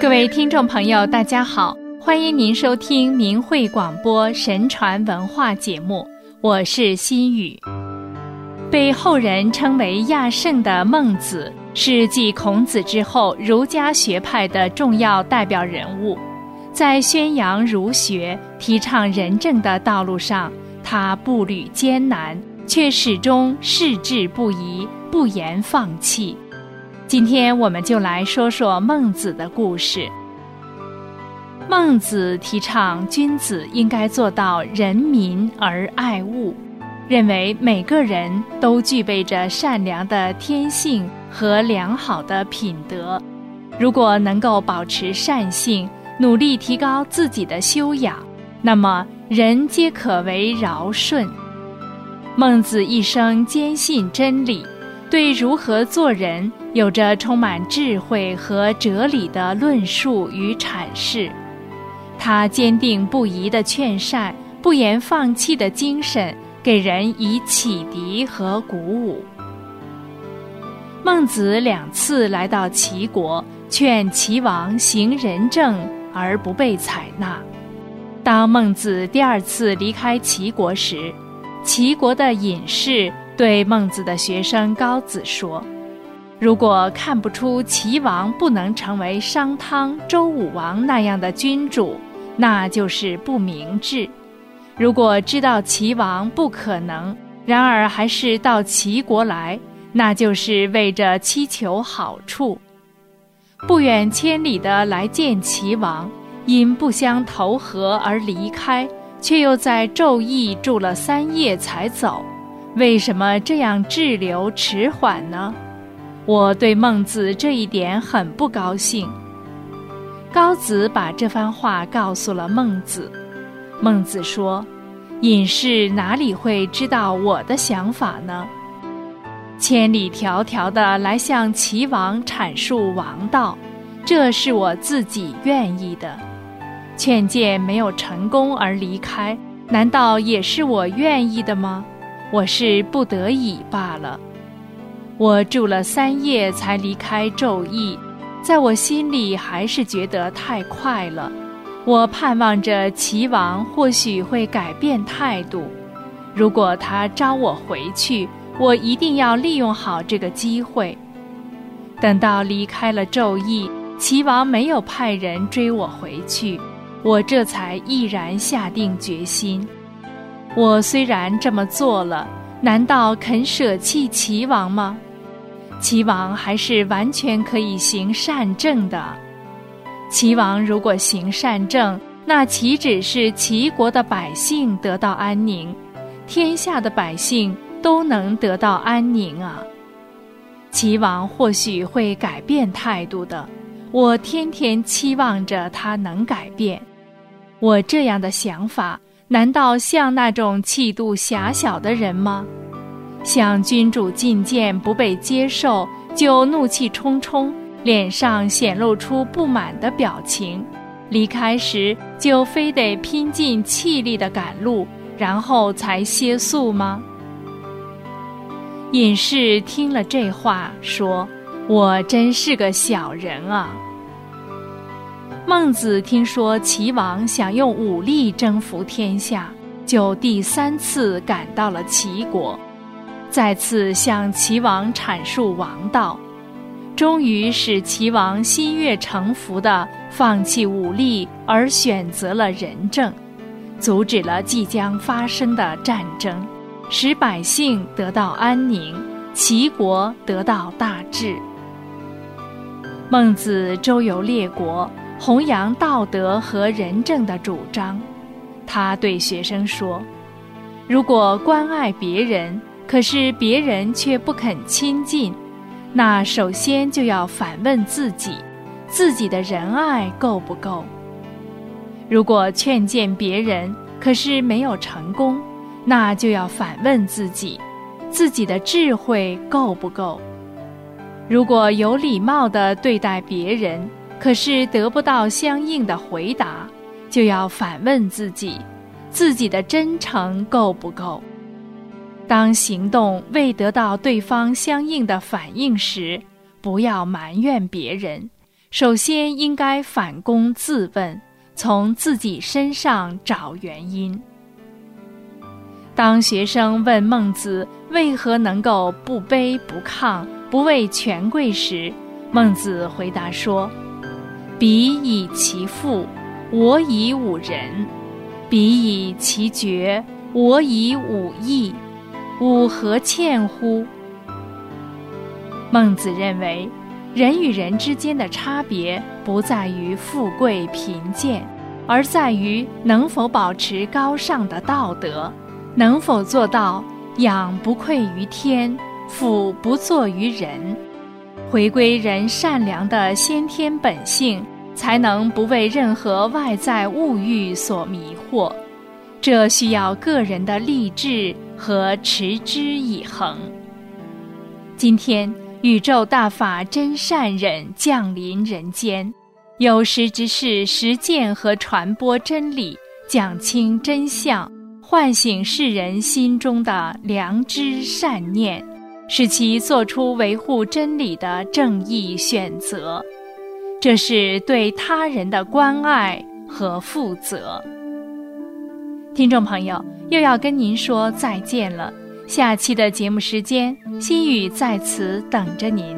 各位听众朋友，大家好，欢迎您收听明慧广播神传文化节目，我是心雨。被后人称为亚圣的孟子，是继孔子之后儒家学派的重要代表人物。在宣扬儒学、提倡仁政的道路上，他步履艰难，却始终矢志不移，不言放弃。今天我们就来说说孟子的故事。孟子提倡君子应该做到仁民而爱物，认为每个人都具备着善良的天性和良好的品德。如果能够保持善性，努力提高自己的修养，那么人皆可为尧舜。孟子一生坚信真理。对如何做人有着充满智慧和哲理的论述与阐释，他坚定不移的劝善、不言放弃的精神，给人以启迪和鼓舞。孟子两次来到齐国，劝齐王行仁政，而不被采纳。当孟子第二次离开齐国时，齐国的隐士。对孟子的学生高子说：“如果看不出齐王不能成为商汤、周武王那样的君主，那就是不明智；如果知道齐王不可能，然而还是到齐国来，那就是为着祈求好处，不远千里的来见齐王，因不相投合而离开，却又在昼邑住了三夜才走。”为什么这样滞留迟缓呢？我对孟子这一点很不高兴。高子把这番话告诉了孟子，孟子说：“隐士哪里会知道我的想法呢？千里迢迢的来向齐王阐述王道，这是我自己愿意的。劝谏没有成功而离开，难道也是我愿意的吗？”我是不得已罢了。我住了三夜才离开昼邑，在我心里还是觉得太快了。我盼望着齐王或许会改变态度。如果他招我回去，我一定要利用好这个机会。等到离开了昼邑，齐王没有派人追我回去，我这才毅然下定决心。我虽然这么做了，难道肯舍弃齐王吗？齐王还是完全可以行善政的。齐王如果行善政，那岂止是齐国的百姓得到安宁，天下的百姓都能得到安宁啊！齐王或许会改变态度的，我天天期望着他能改变。我这样的想法。难道像那种气度狭小的人吗？向君主进谏不被接受，就怒气冲冲，脸上显露出不满的表情；离开时就非得拼尽气力的赶路，然后才歇宿吗？隐士听了这话，说：“我真是个小人啊。”孟子听说齐王想用武力征服天下，就第三次赶到了齐国，再次向齐王阐述王道，终于使齐王心悦诚服地放弃武力，而选择了仁政，阻止了即将发生的战争，使百姓得到安宁，齐国得到大治。孟子周游列国。弘扬道德和仁政的主张，他对学生说：“如果关爱别人，可是别人却不肯亲近，那首先就要反问自己，自己的仁爱够不够？如果劝谏别人，可是没有成功，那就要反问自己，自己的智慧够不够？如果有礼貌地对待别人。”可是得不到相应的回答，就要反问自己：自己的真诚够不够？当行动未得到对方相应的反应时，不要埋怨别人，首先应该反躬自问，从自己身上找原因。当学生问孟子为何能够不卑不亢、不畏权贵时，孟子回答说：“彼以其父，我以吾人；彼以其爵，我以吾义。吾何欠乎？”孟子认为，人与人之间的差别不在于富贵贫贱，而在于能否保持高尚的道德。能否做到养不愧于天，俯不作于人，回归人善良的先天本性，才能不为任何外在物欲所迷惑。这需要个人的励志和持之以恒。今天，宇宙大法真善忍降临人间，有识之士实践和传播真理，讲清真相。唤醒世人心中的良知善念，使其做出维护真理的正义选择，这是对他人的关爱和负责。听众朋友，又要跟您说再见了。下期的节目时间，心语在此等着您。